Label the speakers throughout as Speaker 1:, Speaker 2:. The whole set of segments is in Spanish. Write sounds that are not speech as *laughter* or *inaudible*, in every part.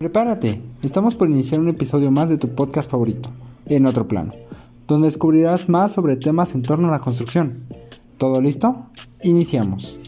Speaker 1: Prepárate, estamos por iniciar un episodio más de tu podcast favorito, En otro plano, donde descubrirás más sobre temas en torno a la construcción. ¿Todo listo? Iniciamos.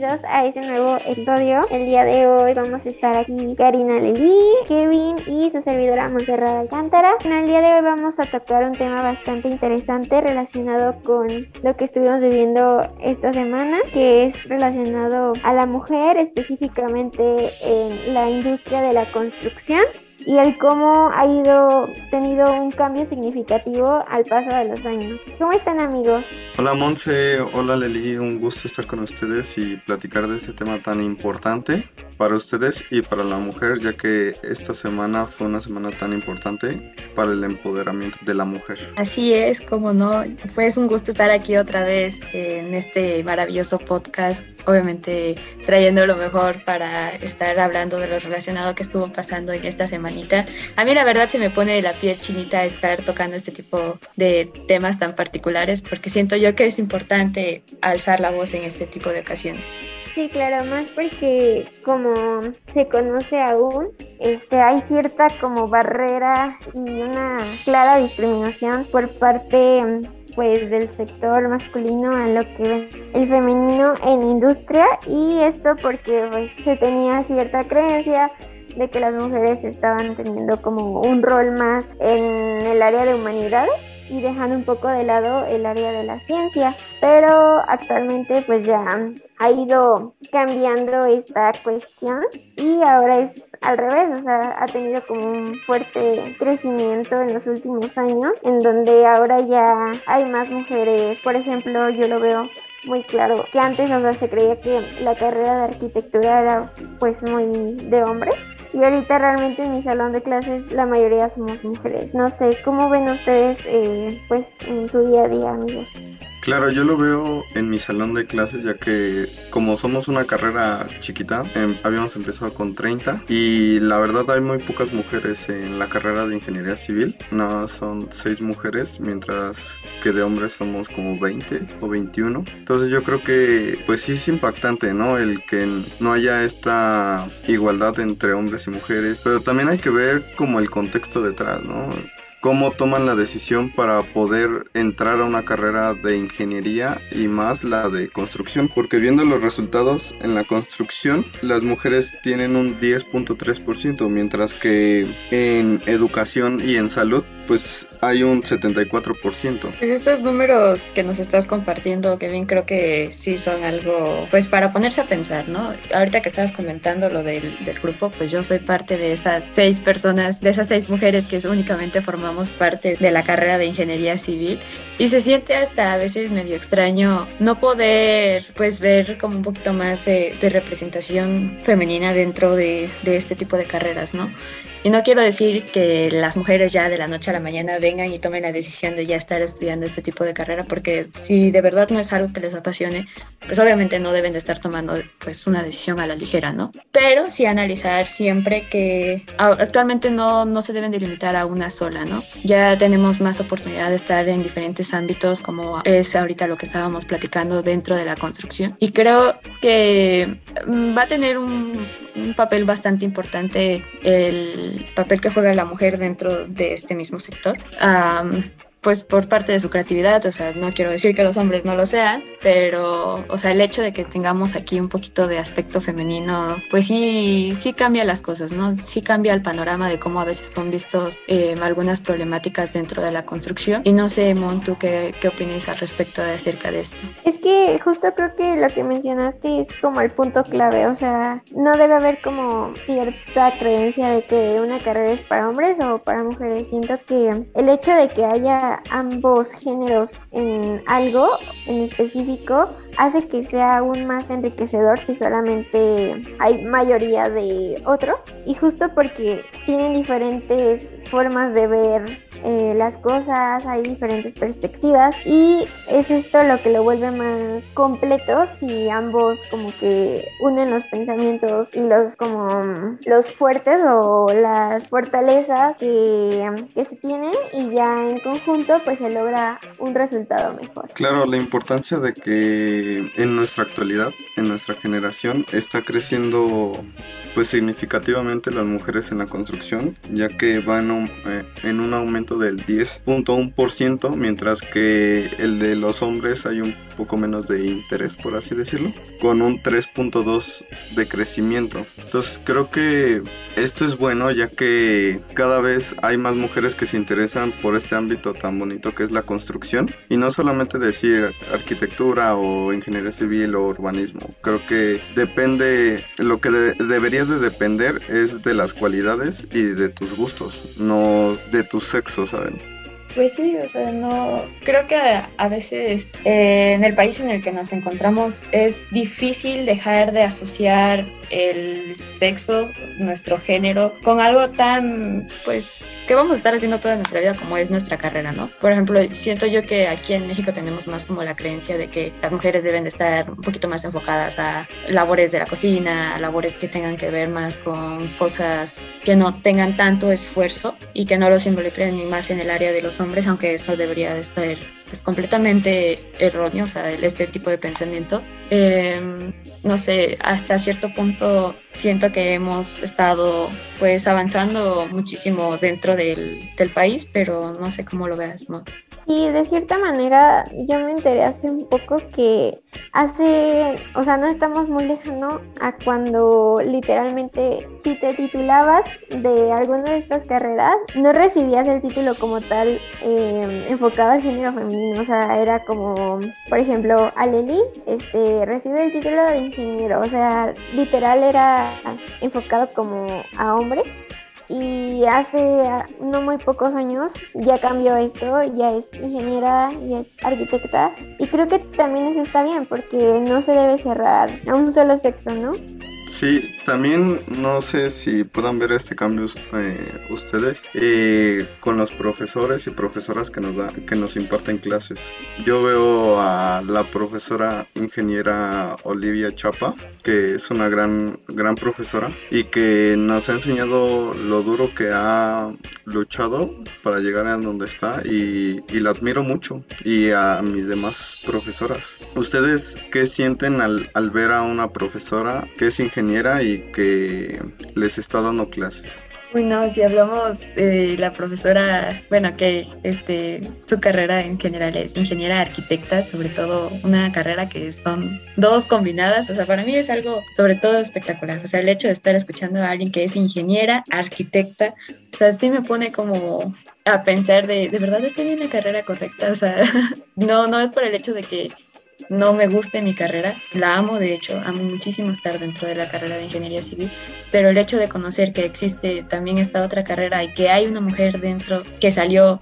Speaker 2: Bienvenidos a este nuevo episodio. El día de hoy vamos a estar aquí Karina Lely, Kevin y su servidora Montserrat Alcántara. En el día de hoy vamos a tocar un tema bastante interesante relacionado con lo que estuvimos viviendo esta semana, que es relacionado a la mujer, específicamente en la industria de la construcción y el cómo ha ido tenido un cambio significativo al paso de los años. ¿Cómo están amigos?
Speaker 3: Hola Monse, hola Leli, un gusto estar con ustedes y platicar de este tema tan importante para ustedes y para la mujer, ya que esta semana fue una semana tan importante para el empoderamiento de la mujer.
Speaker 4: Así es, como no, fue un gusto estar aquí otra vez en este maravilloso podcast, obviamente trayendo lo mejor para estar hablando de lo relacionado que estuvo pasando en esta semanita. A mí la verdad se me pone la piel chinita estar tocando este tipo de temas tan particulares porque siento yo que es importante alzar la voz en este tipo de ocasiones.
Speaker 2: Sí, claro, más porque como se conoce aún, este, hay cierta como barrera y una clara discriminación por parte pues del sector masculino a lo que el femenino en industria y esto porque pues, se tenía cierta creencia de que las mujeres estaban teniendo como un rol más en el área de humanidades y dejando un poco de lado el área de la ciencia. Pero actualmente pues ya ha ido cambiando esta cuestión y ahora es al revés, o sea, ha tenido como un fuerte crecimiento en los últimos años en donde ahora ya hay más mujeres. Por ejemplo, yo lo veo muy claro que antes o se creía que la carrera de arquitectura era pues muy de hombres y ahorita realmente en mi salón de clases la mayoría somos mujeres. No sé, ¿cómo ven ustedes eh, pues en su día a día, amigos?
Speaker 3: Claro, yo lo veo en mi salón de clases ya que como somos una carrera chiquita, em, habíamos empezado con 30 y la verdad hay muy pocas mujeres en la carrera de ingeniería civil, nada son 6 mujeres, mientras que de hombres somos como 20 o 21. Entonces yo creo que pues sí es impactante, ¿no? El que no haya esta igualdad entre hombres y mujeres, pero también hay que ver como el contexto detrás, ¿no? Cómo toman la decisión para poder entrar a una carrera de ingeniería y más la de construcción, porque viendo los resultados en la construcción, las mujeres tienen un 10.3%, mientras que en educación y en salud, pues hay un 74%.
Speaker 4: Pues estos números que nos estás compartiendo, Kevin, creo que sí son algo, pues para ponerse a pensar, ¿no? Ahorita que estabas comentando lo del, del grupo, pues yo soy parte de esas seis personas, de esas seis mujeres que únicamente formamos parte de la carrera de ingeniería civil y se siente hasta a veces medio extraño no poder pues ver como un poquito más de representación femenina dentro de, de este tipo de carreras, ¿no? Y no quiero decir que las mujeres ya de la noche a la mañana vengan y tomen la decisión de ya estar estudiando este tipo de carrera, porque si de verdad no es algo que les apasione, pues obviamente no deben de estar tomando pues una decisión a la ligera, ¿no? Pero sí analizar siempre que actualmente no, no se deben de limitar a una sola, ¿no? Ya tenemos más oportunidad de estar en diferentes ámbitos, como es ahorita lo que estábamos platicando dentro de la construcción. Y creo que mm, va a tener un, un papel bastante importante el papel que juega la mujer dentro de este mismo sector pues por parte de su creatividad, o sea, no quiero decir que los hombres no lo sean, pero, o sea, el hecho de que tengamos aquí un poquito de aspecto femenino, pues sí, sí cambia las cosas, ¿no? Sí cambia el panorama de cómo a veces son vistos eh, algunas problemáticas dentro de la construcción. Y no sé, Mon, ¿tú qué, qué opinas al respecto de acerca de esto?
Speaker 2: Es que justo creo que lo que mencionaste es como el punto clave, o sea, no debe haber como cierta creencia de que una carrera es para hombres o para mujeres. Siento que el hecho de que haya ambos géneros en algo en específico hace que sea aún más enriquecedor si solamente hay mayoría de otro. Y justo porque tienen diferentes formas de ver eh, las cosas, hay diferentes perspectivas y es esto lo que lo vuelve más completo si ambos como que unen los pensamientos y los como los fuertes o las fortalezas que, que se tienen y ya en conjunto pues se logra un resultado mejor.
Speaker 3: Claro, la importancia de que en nuestra actualidad, en nuestra generación, está creciendo pues significativamente las mujeres en la construcción, ya que van eh, en un aumento del 10.1%, mientras que el de los hombres hay un poco menos de interés, por así decirlo, con un 3.2 de crecimiento. Entonces creo que esto es bueno, ya que cada vez hay más mujeres que se interesan por este ámbito tan bonito que es la construcción, y no solamente decir arquitectura o ingeniería civil o urbanismo, creo que depende, lo que debería de depender es de las cualidades y de tus gustos, no de tu sexo, ¿saben?
Speaker 4: Pues sí, o sea, no. Creo que a, veces eh, en el país en el que nos encontramos es difícil dejar de asociar el sexo, nuestro género, con algo tan, pues, que vamos a estar haciendo toda nuestra vida como es nuestra carrera, ¿no? Por ejemplo, siento yo que aquí en México tenemos más como la creencia de que las mujeres deben de estar un poquito más enfocadas a labores de la cocina, labores que tengan que ver más con cosas que no tengan tanto esfuerzo y que no los involucren ni más en el área de los hombres, aunque eso debería de estar pues, completamente erróneo, o sea, este tipo de pensamiento. Em, no sé, hasta cierto punto siento que hemos estado pues avanzando muchísimo dentro del, del país, pero no sé cómo lo veas.
Speaker 2: Y de cierta manera yo me enteré hace un poco que hace, o sea, no estamos muy lejano a cuando literalmente si te titulabas de alguna de estas carreras, no recibías el título como tal eh, enfocado al género femenino, o sea, era como, por ejemplo, Aleli este, recibe el título de ingeniero, o sea, literal era enfocado como a hombres y hace no muy pocos años ya cambió esto, ya es ingeniera, y es arquitecta y creo que también eso está bien porque no se debe cerrar a un solo sexo, ¿no?
Speaker 3: Sí, también no sé si puedan ver este cambio eh, ustedes eh, con los profesores y profesoras que nos da, que nos imparten clases. Yo veo a la profesora ingeniera Olivia Chapa, que es una gran, gran profesora y que nos ha enseñado lo duro que ha luchado para llegar a donde está y, y la admiro mucho y a mis demás profesoras. ¿Ustedes qué sienten al, al ver a una profesora que es ingeniera y que les está dando clases.
Speaker 4: Bueno, si hablamos de la profesora, bueno, que este, su carrera en general es ingeniera arquitecta, sobre todo una carrera que son dos combinadas, o sea, para mí es algo sobre todo espectacular, o sea, el hecho de estar escuchando a alguien que es ingeniera arquitecta, o sea, sí me pone como a pensar de, ¿de verdad estoy en la carrera correcta? O sea, *laughs* no, no es por el hecho de que no me guste mi carrera, la amo de hecho, amo muchísimo estar dentro de la carrera de ingeniería civil, pero el hecho de conocer que existe también esta otra carrera y que hay una mujer dentro que salió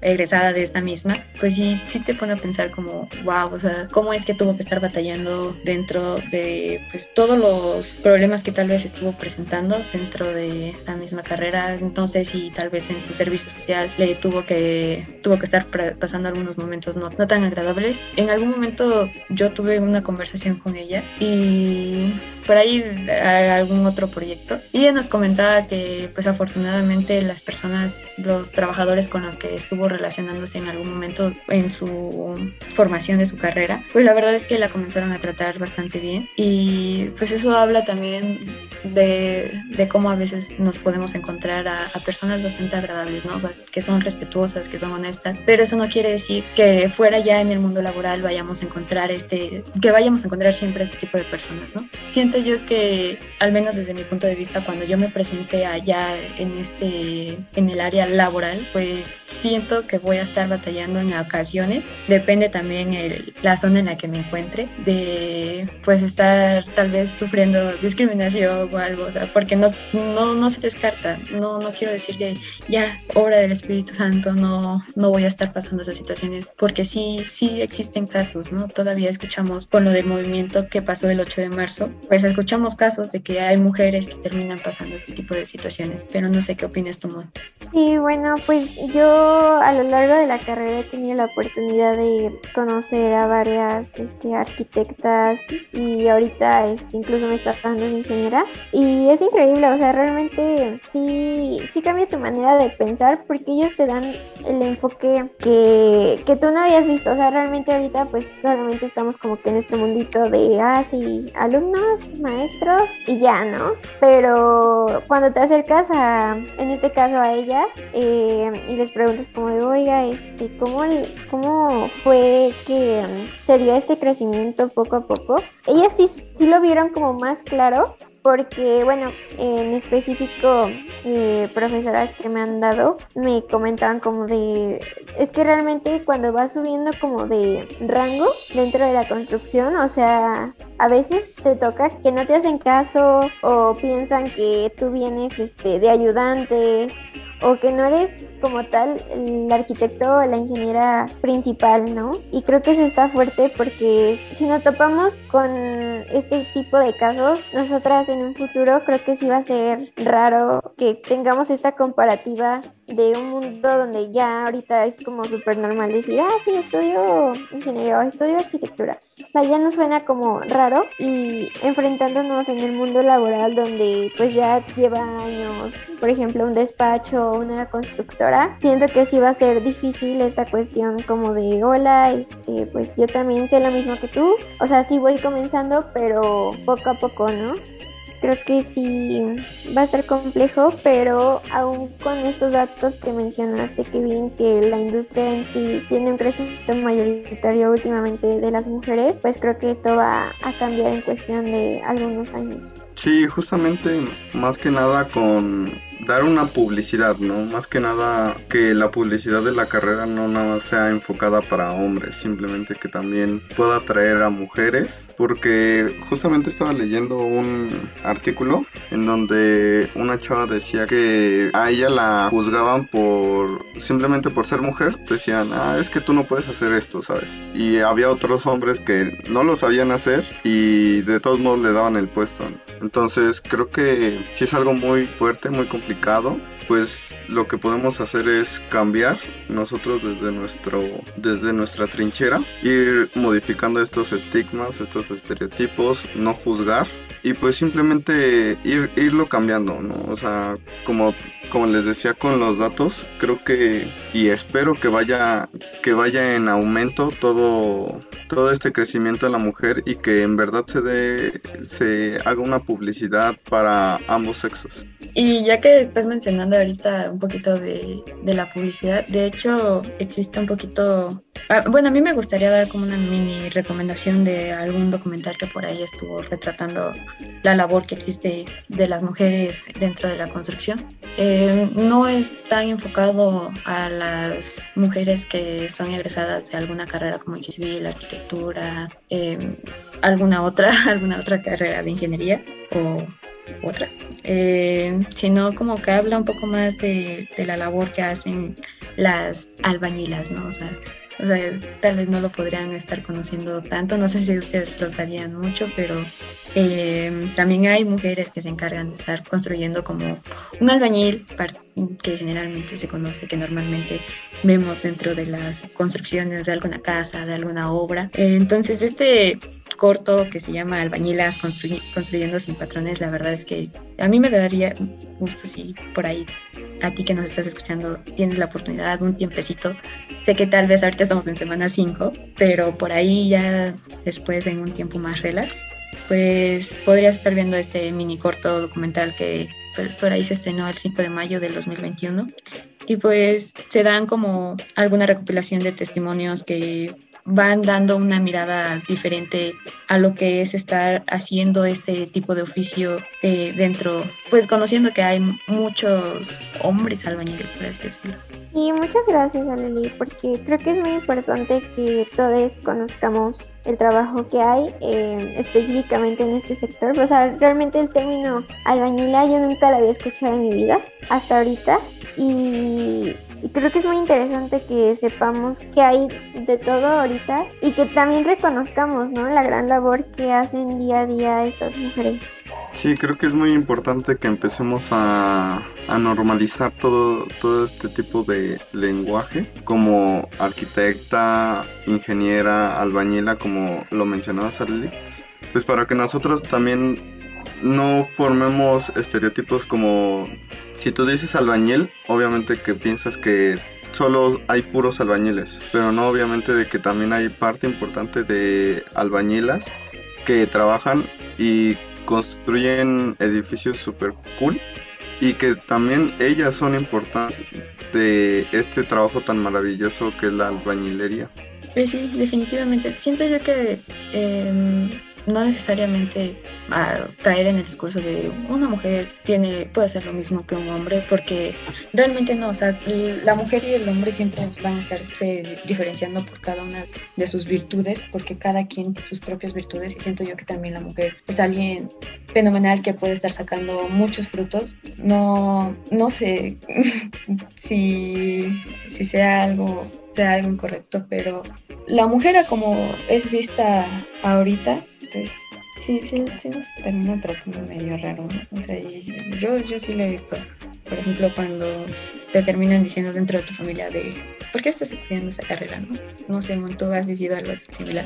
Speaker 4: egresada de esta misma, pues sí, sí te pone a pensar como, wow, o sea, cómo es que tuvo que estar batallando dentro de pues todos los problemas que tal vez estuvo presentando dentro de esta misma carrera, entonces si tal vez en su servicio social le tuvo que tuvo que estar pasando algunos momentos no, no tan agradables. En algún momento yo tuve una conversación con ella y por ahí algún otro proyecto. Y ella nos comentaba que pues afortunadamente las personas, los trabajadores con los que estuvo relacionándose en algún momento en su formación de su carrera, pues la verdad es que la comenzaron a tratar bastante bien. Y pues eso habla también de, de cómo a veces nos podemos encontrar a, a, personas bastante agradables, ¿no? Que son respetuosas, que son honestas, pero eso no quiere decir que fuera ya en el mundo laboral vayamos a encontrar este, que vayamos a encontrar siempre este tipo de personas, ¿no? Siento yo que, al menos desde mi punto de vista, cuando yo me presenté allá en este, en el área laboral, pues siento que voy a estar batallando en ocasiones, depende también el, la zona en la que me encuentre, de pues estar tal vez sufriendo discriminación o algo, o sea, porque no, no, no se descarta, no, no quiero decir que ya, obra del Espíritu Santo, no, no voy a estar pasando esas situaciones, porque sí, sí existen casos, Todavía escuchamos con lo del movimiento que pasó el 8 de marzo, pues escuchamos casos de que hay mujeres que terminan pasando este tipo de situaciones, pero no sé qué opinas tú.
Speaker 2: Sí, bueno, pues yo a lo largo de la carrera he tenido la oportunidad de conocer a varias este, arquitectas y ahorita este, incluso me está pasando en ingeniera y es increíble, o sea, realmente sí, sí cambia tu manera de pensar porque ellos te dan el enfoque que, que tú no habías visto, o sea, realmente ahorita pues solamente estamos como que en este mundito de, ah, sí, alumnos, maestros y ya, ¿no? Pero cuando te acercas a, en este caso a eh, y les preguntas como de, oiga, este, ¿cómo, ¿cómo fue que se dio este crecimiento poco a poco? Ellas sí, sí lo vieron como más claro porque, bueno, en específico, eh, profesoras que me han dado me comentaban como de, es que realmente cuando vas subiendo como de rango dentro de la construcción, o sea, a veces te toca que no te hacen caso o piensan que tú vienes este, de ayudante o que no eres como tal el arquitecto o la ingeniera principal, ¿no? Y creo que eso está fuerte porque si nos topamos con este tipo de casos, nosotras en un futuro creo que sí va a ser raro que tengamos esta comparativa de un mundo donde ya ahorita es como súper normal decir, ah, sí, estudio ingeniería o estudio arquitectura. O sea, ya nos suena como raro y enfrentándonos en el mundo laboral donde pues ya lleva años, por ejemplo, un despacho o una constructora, siento que sí va a ser difícil esta cuestión como de, hola, este, pues yo también sé lo mismo que tú. O sea, sí voy comenzando, pero poco a poco, ¿no? Creo que sí va a ser complejo, pero aún con estos datos que mencionaste, que bien que la industria en sí tiene un crecimiento mayoritario últimamente de las mujeres, pues creo que esto va a cambiar en cuestión de algunos años.
Speaker 3: Sí, justamente más que nada con dar una publicidad, ¿no? Más que nada que la publicidad de la carrera no nada sea enfocada para hombres, simplemente que también pueda atraer a mujeres, porque justamente estaba leyendo un artículo en donde una chava decía que a ella la juzgaban por simplemente por ser mujer, decían, ah, es que tú no puedes hacer esto, ¿sabes? Y había otros hombres que no lo sabían hacer y de todos modos le daban el puesto. Entonces creo que sí es algo muy fuerte, muy complicado. Pues lo que podemos hacer es cambiar nosotros desde nuestro desde nuestra trinchera ir modificando estos estigmas estos estereotipos no juzgar y pues simplemente ir, irlo cambiando, ¿no? O sea, como, como les decía con los datos, creo que y espero que vaya, que vaya en aumento todo, todo este crecimiento de la mujer y que en verdad se dé, se haga una publicidad para ambos sexos.
Speaker 4: Y ya que estás mencionando ahorita un poquito de, de la publicidad, de hecho existe un poquito bueno, a mí me gustaría dar como una mini recomendación de algún documental que por ahí estuvo retratando la labor que existe de las mujeres dentro de la construcción. Eh, no es tan enfocado a las mujeres que son egresadas de alguna carrera como civil, arquitectura, eh, alguna otra, *laughs* alguna otra carrera de ingeniería o otra, eh, sino como que habla un poco más de, de la labor que hacen las albañilas, ¿no? O sea, o sea, tal vez no lo podrían estar conociendo tanto, no sé si ustedes lo sabían mucho, pero eh, también hay mujeres que se encargan de estar construyendo como un albañil, que generalmente se conoce, que normalmente vemos dentro de las construcciones de alguna casa, de alguna obra. entonces, este corto que se llama Albañilas construyendo sin patrones, la verdad es que a mí me daría gusto si por ahí a ti que nos estás escuchando tienes la oportunidad, un tiempecito. Sé que tal vez ahorita estamos en semana 5, pero por ahí ya después en un tiempo más relax, pues podrías estar viendo este mini corto documental que pues, por ahí se estrenó el 5 de mayo del 2021 y pues se dan como alguna recopilación de testimonios que van dando una mirada diferente a lo que es estar haciendo este tipo de oficio eh, dentro, pues conociendo que hay muchos hombres albañiles, por así decirlo.
Speaker 2: Y muchas gracias, Aleli, porque creo que es muy importante que todos conozcamos el trabajo que hay eh, específicamente en este sector. O sea, realmente el término albañila yo nunca lo había escuchado en mi vida hasta ahorita. Y, y creo que es muy interesante que sepamos que hay de todo ahorita y que también reconozcamos ¿no? la gran labor que hacen día a día estas mujeres.
Speaker 3: Sí, creo que es muy importante que empecemos a, normalizar todo, todo este tipo de lenguaje, como arquitecta, ingeniera, albañila, como lo mencionaba Sarli, pues para que nosotros también no formemos estereotipos como si tú dices albañil, obviamente que piensas que solo hay puros albañiles, pero no obviamente de que también hay parte importante de albañilas que trabajan y construyen edificios super cool y que también ellas son importantes de este trabajo tan maravilloso que es la albañilería.
Speaker 4: Pues sí, definitivamente. Siento yo que eh, no necesariamente a caer en el discurso de una mujer tiene puede hacer lo mismo que un hombre porque realmente no o sea la mujer y el hombre siempre van a estarse diferenciando por cada una de sus virtudes porque cada quien tiene sus propias virtudes y siento yo que también la mujer es alguien fenomenal que puede estar sacando muchos frutos. No no sé *laughs* si si sea algo sea algo incorrecto pero la mujer como es vista ahorita sí, sí, sí nos termina medio raro. O sea, yo, yo sí lo he visto. Por ejemplo, cuando te terminan diciendo dentro de tu familia de ¿por qué estás estudiando esa carrera? No, no sé, ¿tú has vivido algo similar?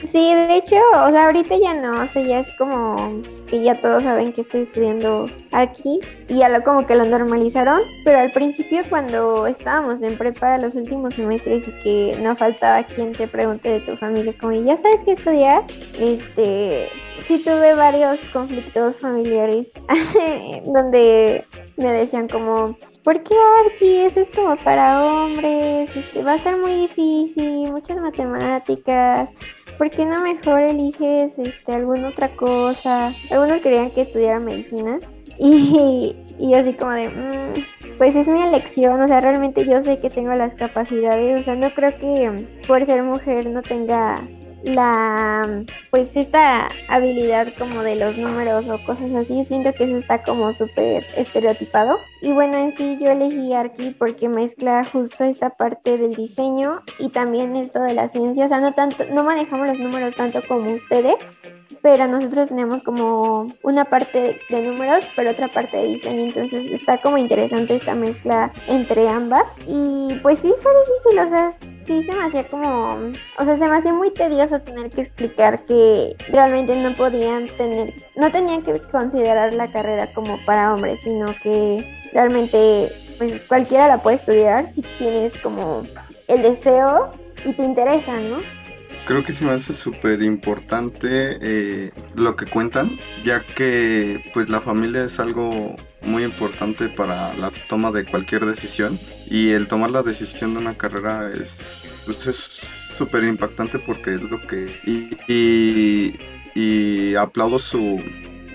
Speaker 2: Sí, de hecho, o sea, ahorita ya no, o sea, ya es como que ya todos saben que estoy estudiando aquí y ya lo como que lo normalizaron, pero al principio cuando estábamos en prepa los últimos semestres y que no faltaba quien te pregunte de tu familia como, ¿ya sabes qué estudiar? Este, sí tuve varios conflictos familiares *laughs* donde me decían como, ¿por qué Arqui? Eso es como para hombres, este, va a ser muy difícil, muchas matemáticas. ¿Por qué no mejor eliges este, alguna otra cosa? Algunos querían que estudiara medicina *laughs* y, y así como de, mm, pues es mi elección, o sea, realmente yo sé que tengo las capacidades, o sea, no creo que por ser mujer no tenga la pues esta habilidad como de los números o cosas así siento que eso está como súper estereotipado. Y bueno en sí yo elegí Arki porque mezcla justo esta parte del diseño y también esto de la ciencia. O sea no tanto no manejamos los números tanto como ustedes pero nosotros tenemos como una parte de números, pero otra parte de diseño, entonces está como interesante esta mezcla entre ambas. Y pues sí, fue difícil, o sea, sí se me hacía como, o sea, se me hacía muy tedioso tener que explicar que realmente no podían tener, no tenían que considerar la carrera como para hombres, sino que realmente pues cualquiera la puede estudiar si tienes como el deseo y te interesa, ¿no?
Speaker 3: Creo que se me hace súper importante eh, lo que cuentan, ya que pues la familia es algo muy importante para la toma de cualquier decisión. Y el tomar la decisión de una carrera es pues, es súper impactante porque es lo que y, y, aplaudo su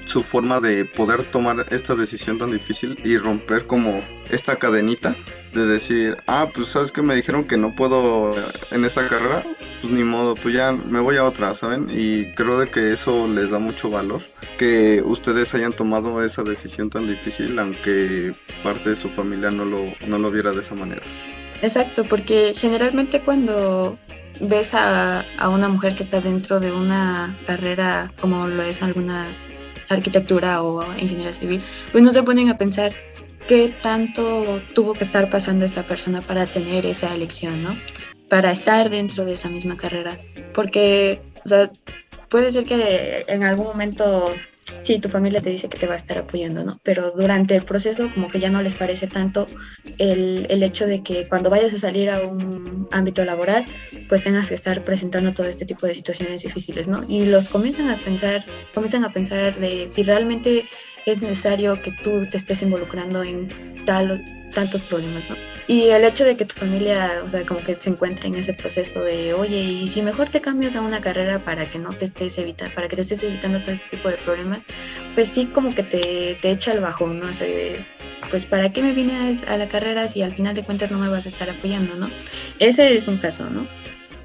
Speaker 3: su forma de poder tomar esta decisión tan difícil y romper como esta cadenita de decir, ah, pues sabes que me dijeron que no puedo en esa carrera, pues ni modo, pues ya me voy a otra, ¿saben? Y creo de que eso les da mucho valor, que ustedes hayan tomado esa decisión tan difícil, aunque parte de su familia no lo, no lo viera de esa manera.
Speaker 4: Exacto, porque generalmente cuando ves a, a una mujer que está dentro de una carrera como lo es alguna arquitectura o ingeniería civil, pues no se ponen a pensar qué tanto tuvo que estar pasando esta persona para tener esa elección, ¿no? Para estar dentro de esa misma carrera. Porque, o sea, puede ser que en algún momento sí, tu familia te dice que te va a estar apoyando, ¿no? Pero durante el proceso como que ya no les parece tanto el, el, hecho de que cuando vayas a salir a un ámbito laboral, pues tengas que estar presentando todo este tipo de situaciones difíciles, ¿no? Y los comienzan a pensar, comienzan a pensar de si realmente es necesario que tú te estés involucrando en tal, tantos problemas, ¿no? Y el hecho de que tu familia, o sea, como que se encuentre en ese proceso de, oye, y si mejor te cambias a una carrera para que no te estés evitando, para que te estés evitando todo este tipo de problemas, pues sí como que te, te echa el bajón, ¿no? O sea, pues para qué me vine a, la carrera si al final de cuentas no me vas a estar apoyando, ¿no? Ese es un caso, ¿no?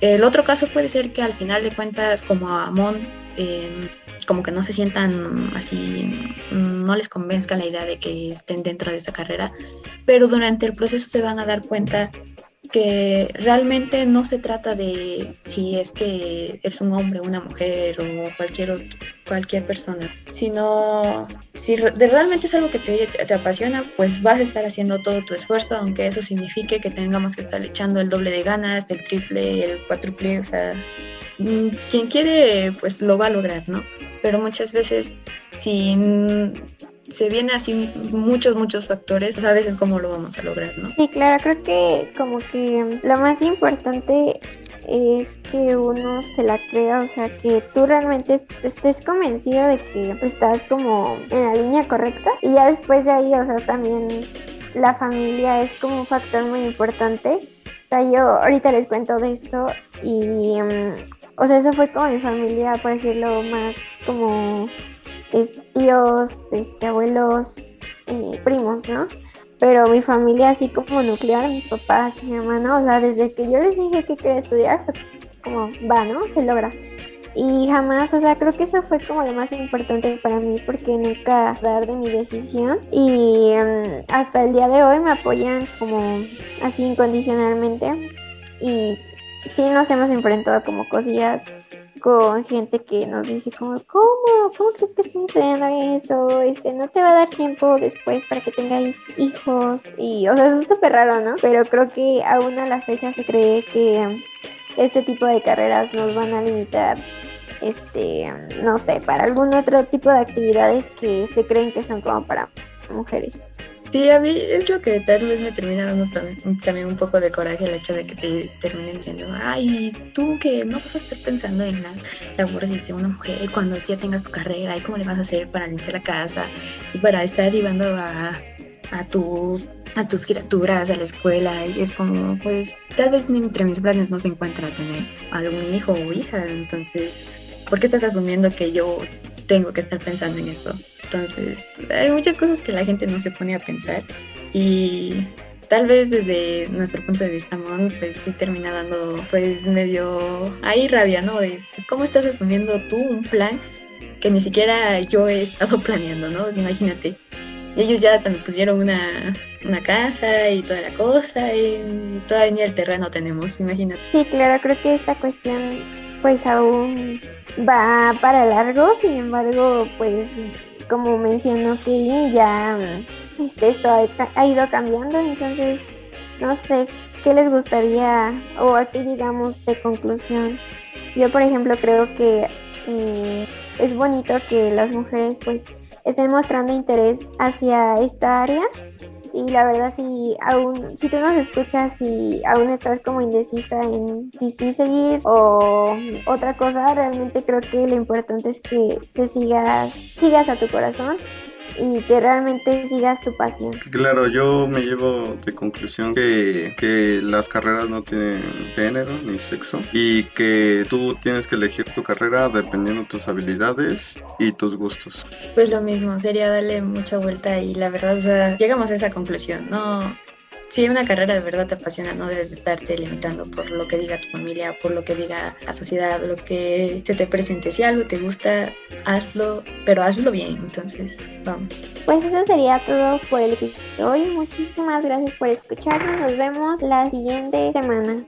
Speaker 4: El otro caso puede ser que al final de cuentas, como a Amon, eh, como que no se sientan así, no les convenzca la idea de que estén dentro de esa carrera, pero durante el proceso se van a dar cuenta que realmente no se trata de si es que eres un hombre, una mujer o cualquier cualquier persona, sino si realmente es algo que te, te, apasiona, pues vas a estar haciendo todo tu esfuerzo, aunque eso signifique que tengamos que estar echando el doble de ganas, el triple, el cuádruple, o sea, mm, quien quiere, pues lo va a lograr, ¿no? Pero muchas veces, si se viene así muchos, muchos factores, pues a veces cómo lo vamos a lograr, ¿no?
Speaker 2: Sí, claro, creo que como que lo más importante es que uno se la crea, o sea, que tú realmente estés convencido de que estás como en la línea correcta y ya después de ahí, o sea, también la familia es como un factor muy importante. O sea, yo ahorita les cuento de esto y, mm, o sea, eso fue como mi familia, por decirlo más como tíos, este, abuelos, eh, primos, ¿no? Pero mi familia así como nuclear, mis papás, mi hermano, o sea, desde que yo les dije que quería estudiar, como va, ¿no? Se logra. Y jamás, o sea, creo que eso fue como lo más importante para mí porque nunca dar de mi decisión y mm, hasta el día de hoy me apoyan como así incondicionalmente y sí nos hemos enfrentado como cosillas con gente que nos dice como, ¿cómo? ¿Cómo crees que estás estudiando eso? Este, no te va a dar tiempo después para que tengáis hijos y, o sea, es súper raro, ¿no? Pero creo que aún a la fecha se cree que este tipo de carreras nos van a limitar este, no sé, para algún otro tipo de actividades que se creen que son como para mujeres.
Speaker 4: Sí, a mí es lo que tal vez me termina dando también, un poco de coraje el hecho de que te terminen diciendo, ay, tú que no vas a estar pensando en las labores de una mujer cuando ya tengas tu carrera y cómo le vas a hacer para limpiar la casa y para estar llevando a, a tus a tus criaturas a la escuela y es como pues tal vez entre mis planes no se encuentra tener algún hijo o hija entonces ¿por qué estás asumiendo que yo tengo que estar pensando en eso? Entonces, hay muchas cosas que la gente no se pone a pensar y tal vez desde nuestro punto de vista, Mon, pues sí termina dando pues medio ahí rabia, ¿no? De pues cómo estás asumiendo tú un plan que ni siquiera yo he estado *laughs* planeando, ¿no? Imagínate. Ellos ya también pusieron una, una casa y toda la cosa y todavía el terreno tenemos, imagínate.
Speaker 2: Sí, claro, creo que esta cuestión pues aún va para largo, sin embargo, pues como mencionó Kevin, ya este, esto ha, ido cambiando, entonces no sé qué les gustaría o a qué llegamos de conclusión. Yo, por ejemplo, creo que eh, es bonito que las mujeres pues estén mostrando interés hacia esta área y la verdad si aún si tú nos escuchas y aún estás como indecisa en si sí seguir o otra cosa realmente creo que lo importante es que se sigas sigas a tu corazón y que realmente sigas tu pasión.
Speaker 3: Claro, yo me llevo de conclusión que, que las carreras no tienen género ni sexo y que tú tienes que elegir tu carrera dependiendo de tus habilidades y tus gustos.
Speaker 4: Pues lo mismo, sería darle mucha vuelta y la verdad, o sea, llegamos a esa conclusión, no si una carrera de verdad te apasiona, no debes estarte limitando por lo que diga tu familia, por lo que diga la sociedad, lo que se te presente. Si algo te gusta, hazlo, pero hazlo bien. Entonces, vamos.
Speaker 2: Pues eso sería todo por el episodio de hoy. Muchísimas gracias por escucharnos. Nos vemos la siguiente semana.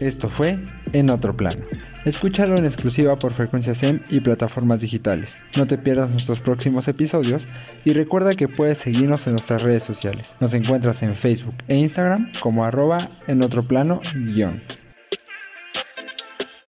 Speaker 1: Esto fue En Otro Plano. Escúchalo en exclusiva por Frecuencia SEM y plataformas digitales. No te pierdas nuestros próximos episodios y recuerda que puedes seguirnos en nuestras redes sociales. Nos encuentras en Facebook e Instagram como arroba en otro plano guion.